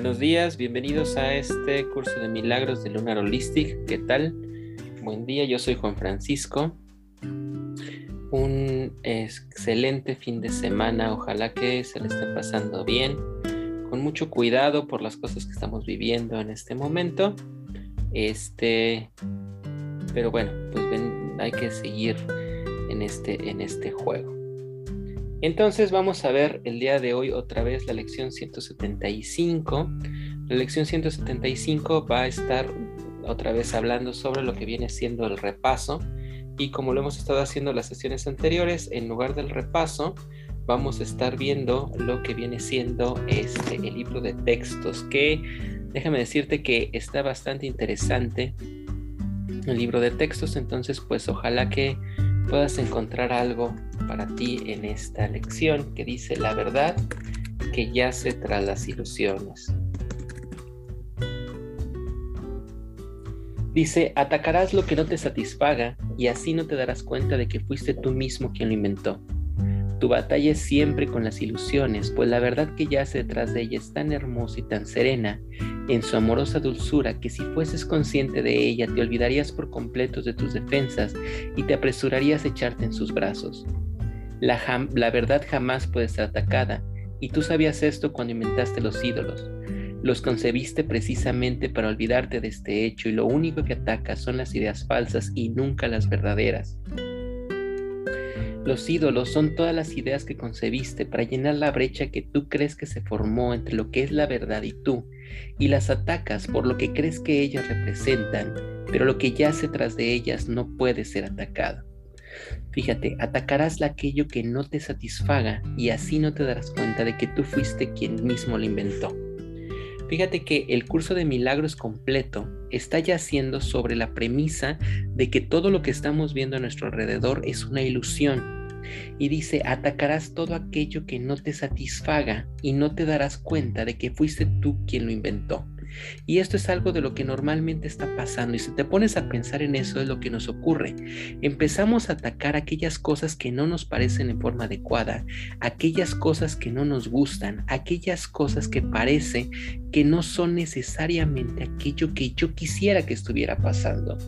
Buenos días, bienvenidos a este curso de milagros de Lunar Holistic. ¿Qué tal? Buen día, yo soy Juan Francisco. Un excelente fin de semana, ojalá que se le esté pasando bien, con mucho cuidado por las cosas que estamos viviendo en este momento. Este, pero bueno, pues hay que seguir en este, en este juego. Entonces vamos a ver el día de hoy otra vez la lección 175. La lección 175 va a estar otra vez hablando sobre lo que viene siendo el repaso y como lo hemos estado haciendo en las sesiones anteriores, en lugar del repaso vamos a estar viendo lo que viene siendo este el libro de textos que déjame decirte que está bastante interesante el libro de textos, entonces pues ojalá que puedas encontrar algo para ti en esta lección que dice la verdad que yace tras las ilusiones. Dice, atacarás lo que no te satisfaga y así no te darás cuenta de que fuiste tú mismo quien lo inventó. Tu batalla es siempre con las ilusiones, pues la verdad que yace detrás de ella es tan hermosa y tan serena en su amorosa dulzura que si fueses consciente de ella te olvidarías por completo de tus defensas y te apresurarías a echarte en sus brazos. La, verdad jamás puede ser atacada, y tú sabías esto cuando inventaste los ídolos. Los concebiste precisamente para olvidarte de este hecho y lo único que atacas son las ideas falsas y nunca las verdaderas. Los ídolos son todas las ideas que concebiste para llenar la brecha que tú crees que se formó entre lo que es la verdad y tú, y las atacas por lo que crees que ellas representan, pero lo que yace tras de ellas no puede ser atacado. Fíjate, atacarás aquello que no te satisfaga y así no te darás cuenta de que tú fuiste quien mismo lo inventó. Fíjate que el curso de milagros completo está yaciendo sobre la premisa de que todo lo que estamos viendo a nuestro alrededor es una ilusión y dice, atacarás todo aquello que no te satisfaga y no te darás cuenta de que fuiste tú quien lo inventó. Y esto es algo de lo que normalmente está pasando y si te pones a pensar en eso es lo que nos ocurre. Empezamos a atacar aquellas cosas que no nos parecen en forma adecuada, aquellas cosas que no nos gustan, aquellas cosas que parece que no son necesariamente aquello que yo quisiera que estuviera pasando.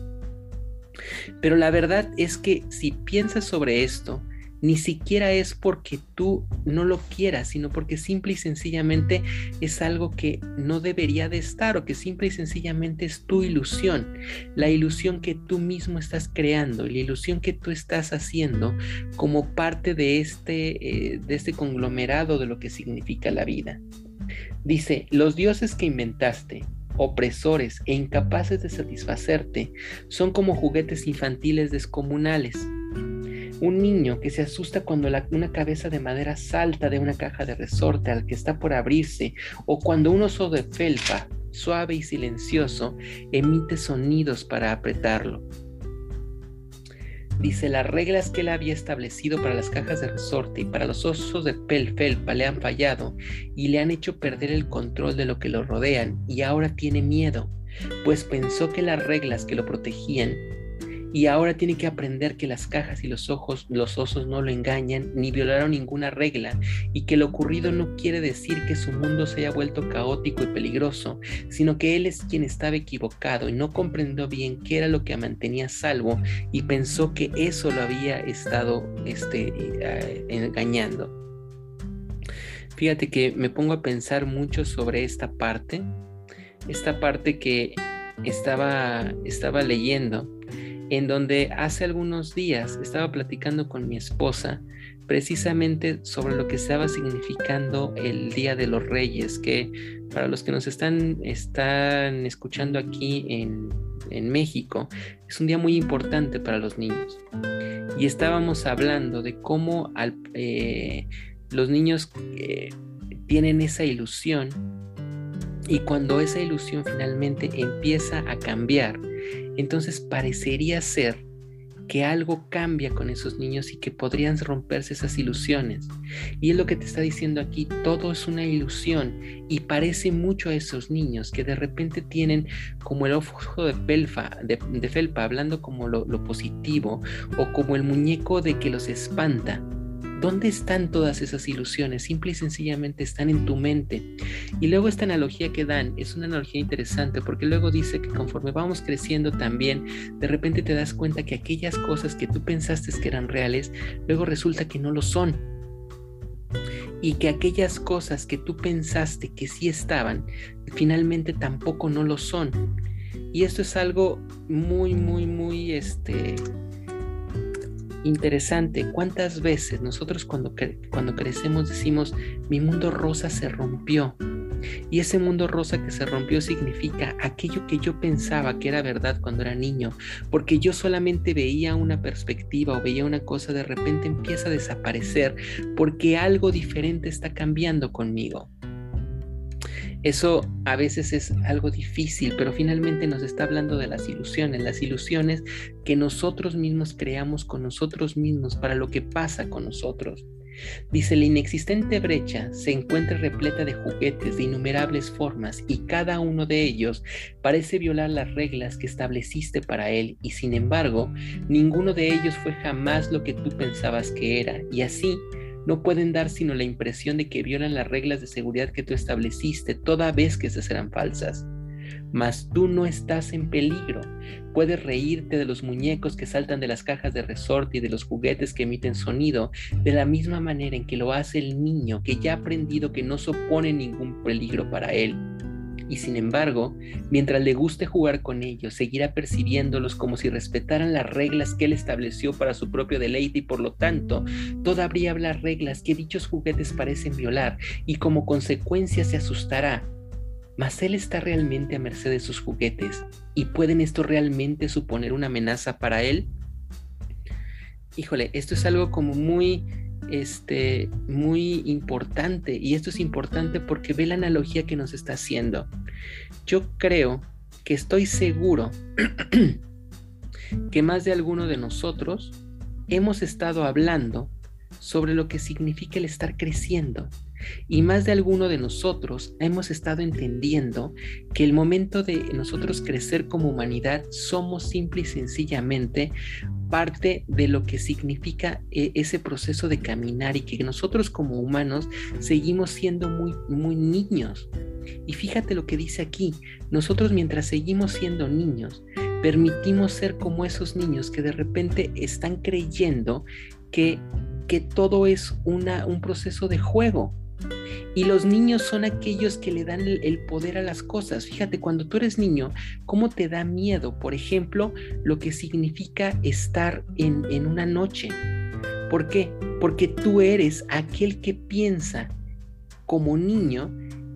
Pero la verdad es que si piensas sobre esto, ni siquiera es porque tú no lo quieras, sino porque simple y sencillamente es algo que no debería de estar o que simple y sencillamente es tu ilusión, la ilusión que tú mismo estás creando, la ilusión que tú estás haciendo como parte de este, eh, de este conglomerado de lo que significa la vida. Dice, los dioses que inventaste, opresores e incapaces de satisfacerte, son como juguetes infantiles descomunales un niño que se asusta cuando una cabeza de madera salta de una caja de resorte al que está por abrirse, o cuando un oso de felpa, suave y silencioso, emite sonidos para apretarlo. Dice, las reglas que él había establecido para las cajas de resorte y para los osos de pel felpa le han fallado y le han hecho perder el control de lo que lo rodean y ahora tiene miedo, pues pensó que las reglas que lo protegían y ahora tiene que aprender que las cajas y los ojos, los osos no lo engañan ni violaron ninguna regla y que lo ocurrido no quiere decir que su mundo se haya vuelto caótico y peligroso, sino que él es quien estaba equivocado y no comprendió bien qué era lo que mantenía salvo y pensó que eso lo había estado este, eh, engañando. Fíjate que me pongo a pensar mucho sobre esta parte, esta parte que estaba, estaba leyendo en donde hace algunos días estaba platicando con mi esposa precisamente sobre lo que estaba significando el Día de los Reyes, que para los que nos están, están escuchando aquí en, México, es un día muy importante para los niños. Y estábamos hablando de cómo eh, los niños eh, tienen esa ilusión y cuando esa ilusión finalmente empieza a cambiar, entonces parecería ser que algo cambia con esos niños y que podrían romperse esas ilusiones. Y es lo que te está diciendo aquí, todo es una ilusión y parece mucho a esos niños que de repente tienen como el ojo de, pelfa, de, felpa, hablando como lo positivo, o como el muñeco de que los espanta ¿Dónde están todas esas ilusiones? Simple y sencillamente están en tu mente. Y luego esta analogía que dan es una analogía interesante porque luego dice que conforme vamos creciendo también, de repente te das cuenta que aquellas cosas que tú pensaste que eran reales, luego resulta que no lo son. Y que aquellas cosas que tú pensaste que sí estaban, finalmente tampoco no lo son. Y esto es algo muy, muy, muy, este, interesante cuántas veces nosotros cuando, cuando crecemos decimos, mi mundo rosa se rompió. Y ese mundo rosa que se rompió significa aquello que yo pensaba que era verdad cuando era niño, porque yo solamente veía una perspectiva o veía una cosa, de repente empieza a desaparecer porque algo diferente está cambiando conmigo. Eso a veces es algo difícil, pero finalmente nos está hablando de las ilusiones, las ilusiones que nosotros mismos creamos con nosotros mismos para lo que pasa con nosotros. Dice, la inexistente brecha se encuentra repleta de juguetes de innumerables formas y cada uno de ellos parece violar las reglas que estableciste para él y sin embargo, ninguno de ellos fue jamás lo que tú pensabas que era y así no pueden dar sino la impresión de que violan las reglas de seguridad que tú estableciste toda vez que esas eran falsas. Mas tú no estás en peligro. Puedes reírte de los muñecos que saltan de las cajas de resorte y de los juguetes que emiten sonido, de la misma manera en que lo hace el niño que ya ha aprendido que no supone ningún peligro para él y sin embargo, mientras le guste jugar con ellos, seguirá percibiéndolos como si respetaran las reglas que él estableció para su propio deleite y por lo tanto, todavía habla reglas que dichos juguetes parecen violar y como consecuencia se asustará. Mas él está realmente a merced de sus juguetes y pueden esto realmente suponer una amenaza para él? Híjole, esto es algo como muy este, muy importante y esto es importante porque ve la analogía que nos está haciendo. Yo creo que estoy seguro que más de alguno de nosotros hemos estado hablando sobre lo que significa el estar creciendo. Y más de alguno de nosotros hemos estado entendiendo que el momento de nosotros crecer como humanidad somos simple y sencillamente parte de lo que significa eh, ese proceso de caminar y que nosotros como humanos seguimos siendo muy, muy niños. Y fíjate lo que dice aquí, nosotros mientras seguimos siendo niños, permitimos ser como esos niños que de repente están creyendo que que todo es una, un proceso de juego. Y los niños son aquellos que le dan el, poder a las cosas. Fíjate, cuando tú eres niño, ¿cómo te da miedo? Por ejemplo, lo que significa estar en, en una noche. ¿Por qué? Porque tú eres aquel que piensa como niño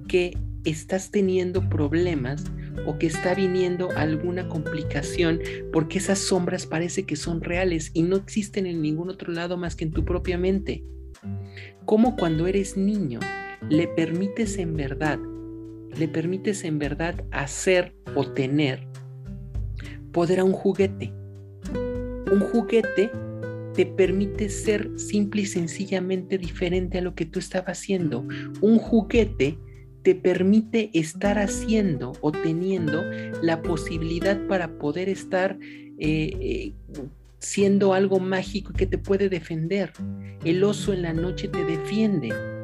que estás teniendo problemas o que está viniendo alguna complicación porque esas sombras parece que son reales y no existen en ningún otro lado más que en tu propia mente. Como cuando eres niño le permites en verdad, le permites en verdad hacer o tener poder a un juguete. Un juguete te permite ser simple y sencillamente diferente a lo que tú estabas haciendo. Un juguete te permite estar haciendo o teniendo la posibilidad para poder estar eh, eh, siendo algo mágico que te puede defender. El oso en la noche te defiende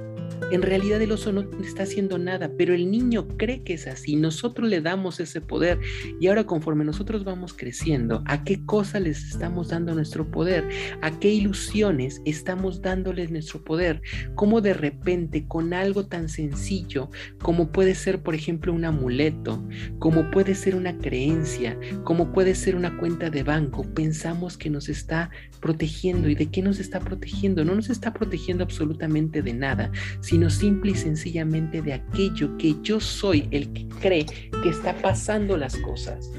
en realidad el oso no está haciendo nada, pero el niño cree que es así. Nosotros le damos ese poder y ahora conforme nosotros vamos creciendo, ¿a qué cosa les estamos dando nuestro poder? ¿A qué ilusiones estamos dándoles nuestro poder? ¿Cómo de repente con algo tan sencillo como puede ser, por ejemplo, un amuleto, como puede ser una creencia, como puede ser una cuenta de banco, pensamos que nos está protegiendo y de qué nos está protegiendo? No nos está protegiendo absolutamente de nada, sino simple y sencillamente de aquello que yo soy el que cree que está pasando las cosas.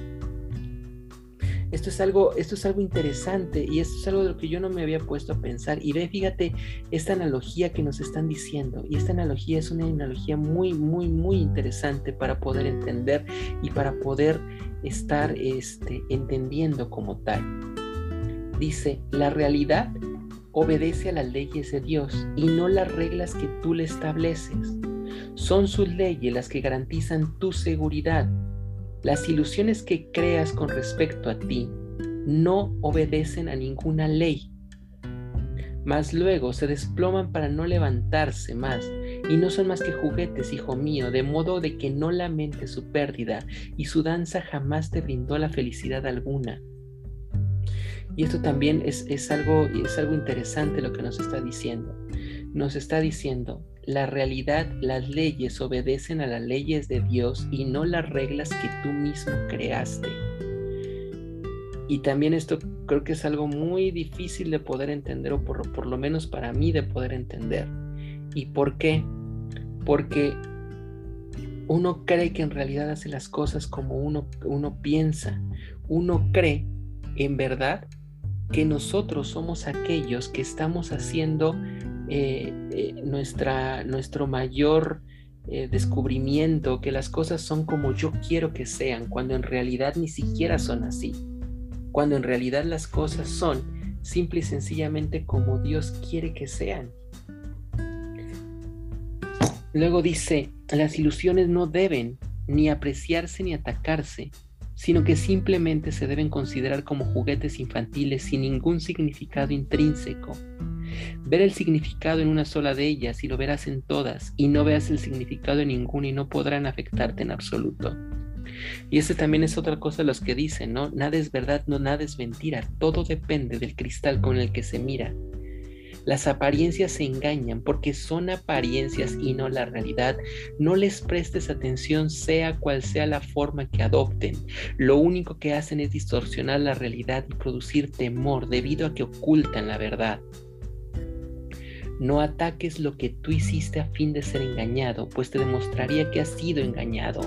Esto es algo, esto es algo interesante y esto es algo de lo que yo no me había puesto a pensar. Y ve, fíjate esta analogía que nos están diciendo. Y esta analogía es una analogía muy, muy, muy interesante para poder entender y para poder estar este, entendiendo como tal. Dice, la realidad obedece a las leyes de Dios y no las reglas que tú le estableces. Son sus leyes las que garantizan tu seguridad. Las ilusiones que creas con respecto a ti no obedecen a ninguna ley. mas luego se desploman para no levantarse más, y no son más que juguetes, hijo mío, de modo de que no lamentes su pérdida, y su danza jamás te brindó la felicidad alguna. Y esto también es, es, algo, es algo interesante lo que nos está diciendo. Nos está diciendo, la realidad, las leyes obedecen a las leyes de Dios y no las reglas que tú mismo creaste. Y también esto creo que es algo muy difícil de poder entender, o por, por lo menos para mí de poder entender. ¿Y por qué? Porque uno cree que en realidad hace las cosas como uno, uno piensa. Uno cree en verdad que nosotros somos aquellos que estamos haciendo eh, eh, nuestra, nuestro mayor eh, descubrimiento, que las cosas son como yo quiero que sean, cuando en realidad ni siquiera son así, cuando en realidad las cosas son simple y sencillamente como Dios quiere que sean. Luego dice, las ilusiones no deben ni apreciarse ni atacarse, sino que simplemente se deben considerar como juguetes infantiles sin ningún significado intrínseco. Ver el significado en una sola de ellas y lo verás en todas, y no veas el significado en ninguna y no podrán afectarte en absoluto. Y ese también es otra cosa de los que dicen, ¿no? Nada es verdad, no nada es mentira, todo depende del cristal con el que se mira. Las apariencias se engañan porque son apariencias y no la realidad. No les prestes atención sea cual sea la forma que adopten. Lo único que hacen es distorsionar la realidad y producir temor debido a que ocultan la verdad. No ataques lo que tú hiciste a fin de ser engañado, pues te demostraría que has sido engañado.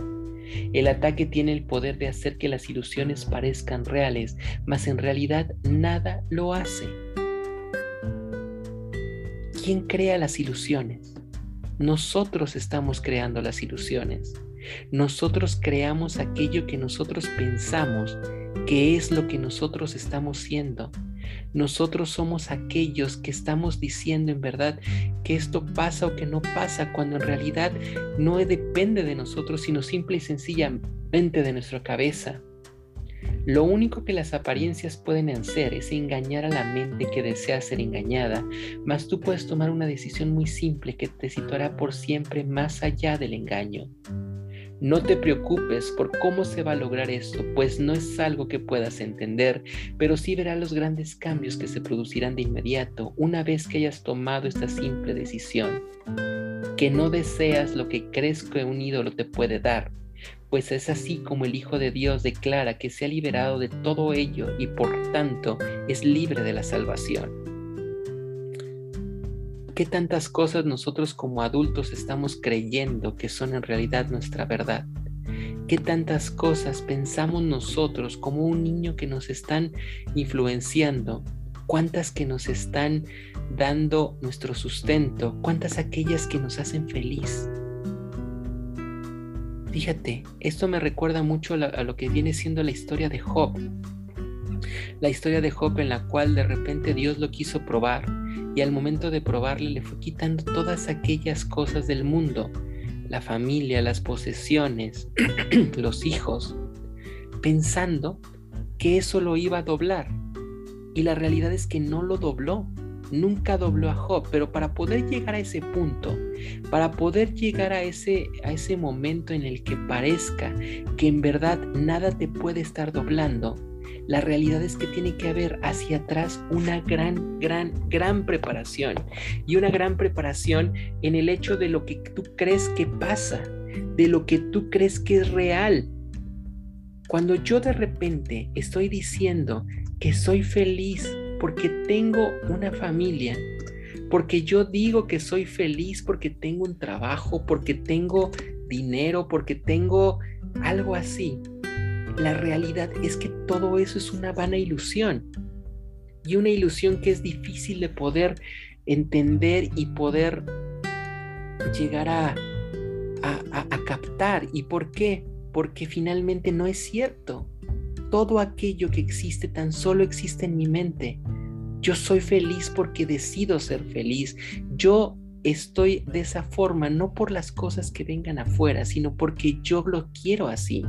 El ataque tiene el poder de hacer que las ilusiones parezcan reales, mas en realidad nada lo hace. ¿Quién crea las ilusiones? Nosotros estamos creando las ilusiones. Nosotros creamos aquello que nosotros pensamos que es lo que nosotros estamos siendo. Nosotros somos aquellos que estamos diciendo en verdad que esto pasa o que no pasa, cuando en realidad no depende de nosotros, sino simple y sencillamente de nuestra cabeza. Lo único que las apariencias pueden hacer es engañar a la mente que desea ser engañada, mas tú puedes tomar una decisión muy simple que te situará por siempre más allá del engaño. No te preocupes por cómo se va a lograr esto, pues no es algo que puedas entender, pero sí verás los grandes cambios que se producirán de inmediato una vez que hayas tomado esta simple decisión. Que no deseas lo que crees que un ídolo te puede dar, pues es así como el Hijo de Dios declara que se ha liberado de todo ello y por tanto es libre de la salvación. ¿Qué tantas cosas nosotros como adultos estamos creyendo que son en realidad nuestra verdad? ¿Qué tantas cosas pensamos nosotros como un niño que nos están influenciando? ¿Cuántas que nos están dando nuestro sustento? ¿Cuántas aquellas que nos hacen feliz? Fíjate, esto me recuerda mucho a lo que viene siendo la historia de Job. La historia de Job en la cual de repente Dios lo quiso probar y al momento de probarle le fue quitando todas aquellas cosas del mundo, la familia, las posesiones, los hijos, pensando que eso lo iba a doblar. Y la realidad es que no lo dobló nunca dobló a Job, pero para poder llegar a ese punto, para poder llegar a ese, a ese momento en el que parezca que en verdad nada te puede estar doblando, la realidad es que tiene que haber hacia atrás una gran, gran, gran preparación. Y una gran preparación en el hecho de lo que tú crees que pasa, de lo que tú crees que es real. Cuando yo de repente estoy diciendo que soy feliz porque tengo una familia, porque yo digo que soy feliz porque tengo un trabajo, porque tengo dinero, porque tengo algo así. La realidad es que todo eso es una vana ilusión y una ilusión que es difícil de poder entender y poder llegar a, captar. ¿Y por qué? Porque finalmente no es cierto todo aquello que existe tan solo existe en mi mente. Yo soy feliz porque decido ser feliz. Yo estoy de esa forma no por las cosas que vengan afuera, sino porque yo lo quiero así.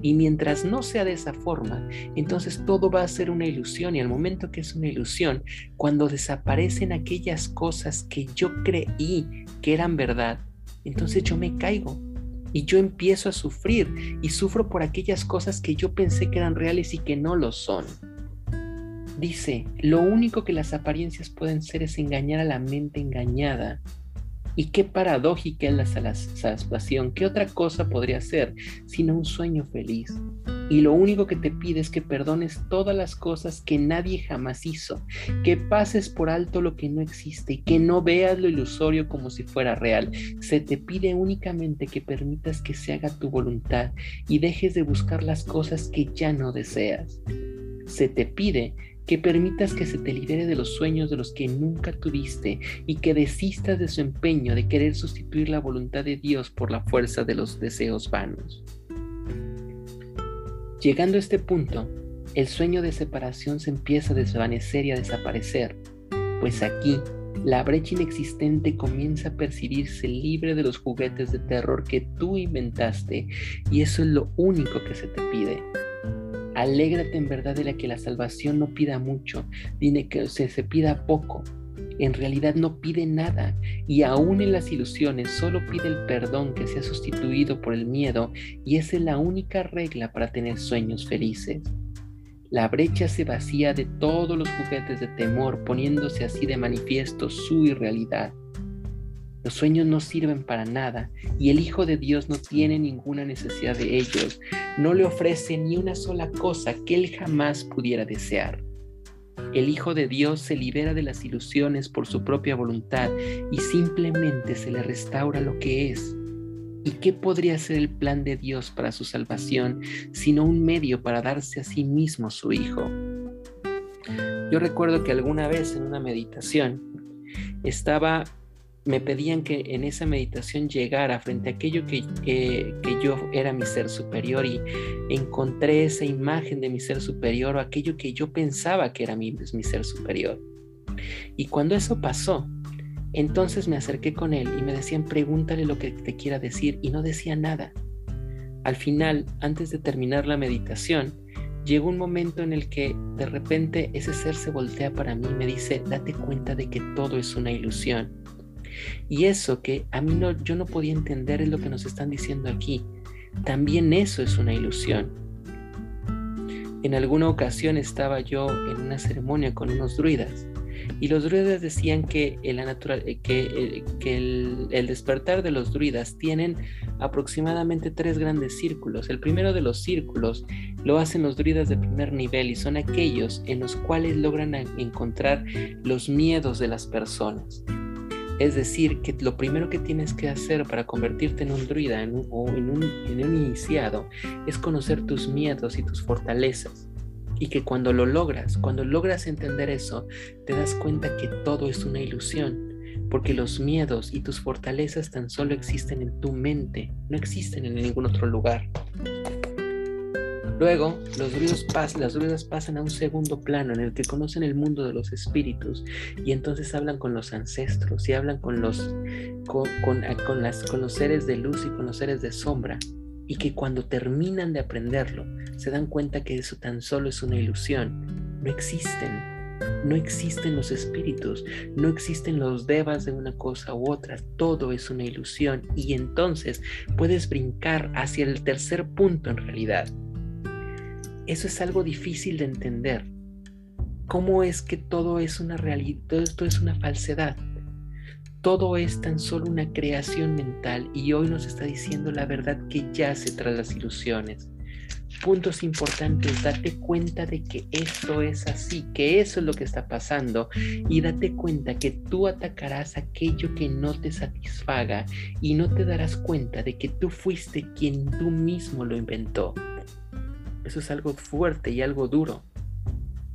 Y mientras no sea de esa forma, entonces todo va a ser una ilusión y al momento que es una ilusión, cuando desaparecen aquellas cosas que yo creí que eran verdad, entonces yo me caigo y yo empiezo a sufrir y sufro por aquellas cosas que yo pensé que eran reales y que no lo son. Dice, lo único que las apariencias pueden ser es engañar a la mente engañada y qué paradójica es la salvación. ¿Qué otra cosa podría ser sino un sueño feliz? Y lo único que te pide es que perdones todas las cosas que nadie jamás hizo, que pases por alto lo que no existe y que no veas lo ilusorio como si fuera real. Se te pide únicamente que permitas que se haga tu voluntad y dejes de buscar las cosas que ya no deseas. Se te pide que permitas que se te libere de los sueños de los que nunca tuviste y que desistas de su empeño de querer sustituir la voluntad de Dios por la fuerza de los deseos vanos. Llegando a este punto, el sueño de separación se empieza a desvanecer y a desaparecer, pues aquí la brecha inexistente comienza a percibirse libre de los juguetes de terror que tú inventaste y eso es lo único que se te pide. Alégrate en verdad de la que la salvación no pida mucho, ni que se, se pida poco. En realidad no pide nada y aún en las ilusiones solo pide el perdón que sea sustituido por el miedo y esa es la única regla para tener sueños felices. La brecha se vacía de todos los juguetes de temor poniéndose así de manifiesto su irrealidad. Los sueños no sirven para nada y el Hijo de Dios no tiene ninguna necesidad de ellos. No le ofrece ni una sola cosa que él jamás pudiera desear. El Hijo de Dios se libera de las ilusiones por su propia voluntad y simplemente se le restaura lo que es. ¿Y qué podría ser el plan de Dios para su salvación sino un medio para darse a sí mismo su Hijo? Yo recuerdo que alguna vez en una meditación estaba me pedían que en esa meditación llegara frente a aquello que, que, yo era mi ser superior y encontré esa imagen de mi ser superior o aquello que yo pensaba que era mi, mi ser superior. Y cuando eso pasó, entonces me acerqué con él y me decían, pregúntale lo que te quiera decir y no decía nada. Al final, antes de terminar la meditación, llegó un momento en el que de repente ese ser se voltea para mí y me dice, date cuenta de que todo es una ilusión y eso que a mí no, yo no podía entender es lo que nos están diciendo aquí. También eso es una ilusión. En alguna ocasión estaba yo en una ceremonia con unos druidas y los druidas decían que, el, eh, que, que el, el, despertar de los druidas tienen aproximadamente tres grandes círculos. El primero de los círculos lo hacen los druidas de primer nivel y son aquellos en los cuales logran encontrar los miedos de las personas. Es decir, que lo primero que tienes que hacer para convertirte en un druida o en un, en un iniciado es conocer tus miedos y tus fortalezas. Y que cuando lo logras, cuando logras entender eso, te das cuenta que todo es una ilusión, porque los miedos y tus fortalezas tan solo existen en tu mente, no existen en ningún otro lugar. Luego, los druidos las druidas pasan a un segundo plano en el que conocen el mundo de los espíritus y entonces hablan con los ancestros y hablan con los, con, las, con los seres de luz y con los seres de sombra y que cuando terminan de aprenderlo se dan cuenta que eso tan solo es una ilusión, no existen. No existen los espíritus, no existen los devas de una cosa u otra, todo es una ilusión y entonces puedes brincar hacia el tercer punto en realidad, eso es algo difícil de entender. ¿Cómo es que todo es una realidad, todo esto es una falsedad? Todo es tan solo una creación mental y hoy nos está diciendo la verdad que yace tras las ilusiones. Puntos importantes, date cuenta de que esto es así, que eso es lo que está pasando y date cuenta que tú atacarás aquello que no te satisfaga y no te darás cuenta de que tú fuiste quien tú mismo lo inventó. Eso es algo fuerte y algo duro.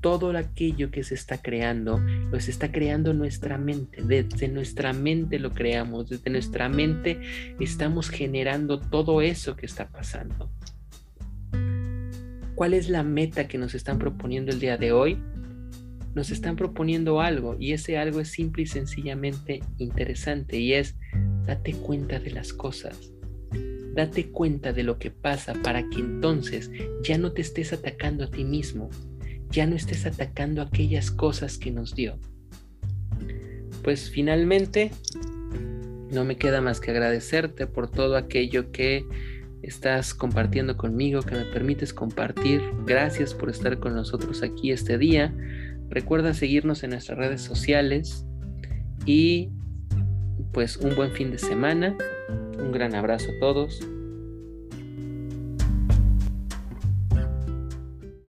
Todo aquello que se está creando, lo se está creando nuestra mente. Desde nuestra mente lo creamos. Desde nuestra mente estamos generando todo eso que está pasando. ¿Cuál es la meta que nos están proponiendo el día de hoy? Nos están proponiendo algo y ese algo es simple y sencillamente interesante y es date cuenta de las cosas Date cuenta de lo que pasa para que entonces ya no te estés atacando a ti mismo, ya no estés atacando aquellas cosas que nos dio. Pues finalmente, no me queda más que agradecerte por todo aquello que estás compartiendo conmigo, que me permites compartir. Gracias por estar con nosotros aquí este día. Recuerda seguirnos en nuestras redes sociales y pues un buen fin de semana. Un gran abrazo a todos.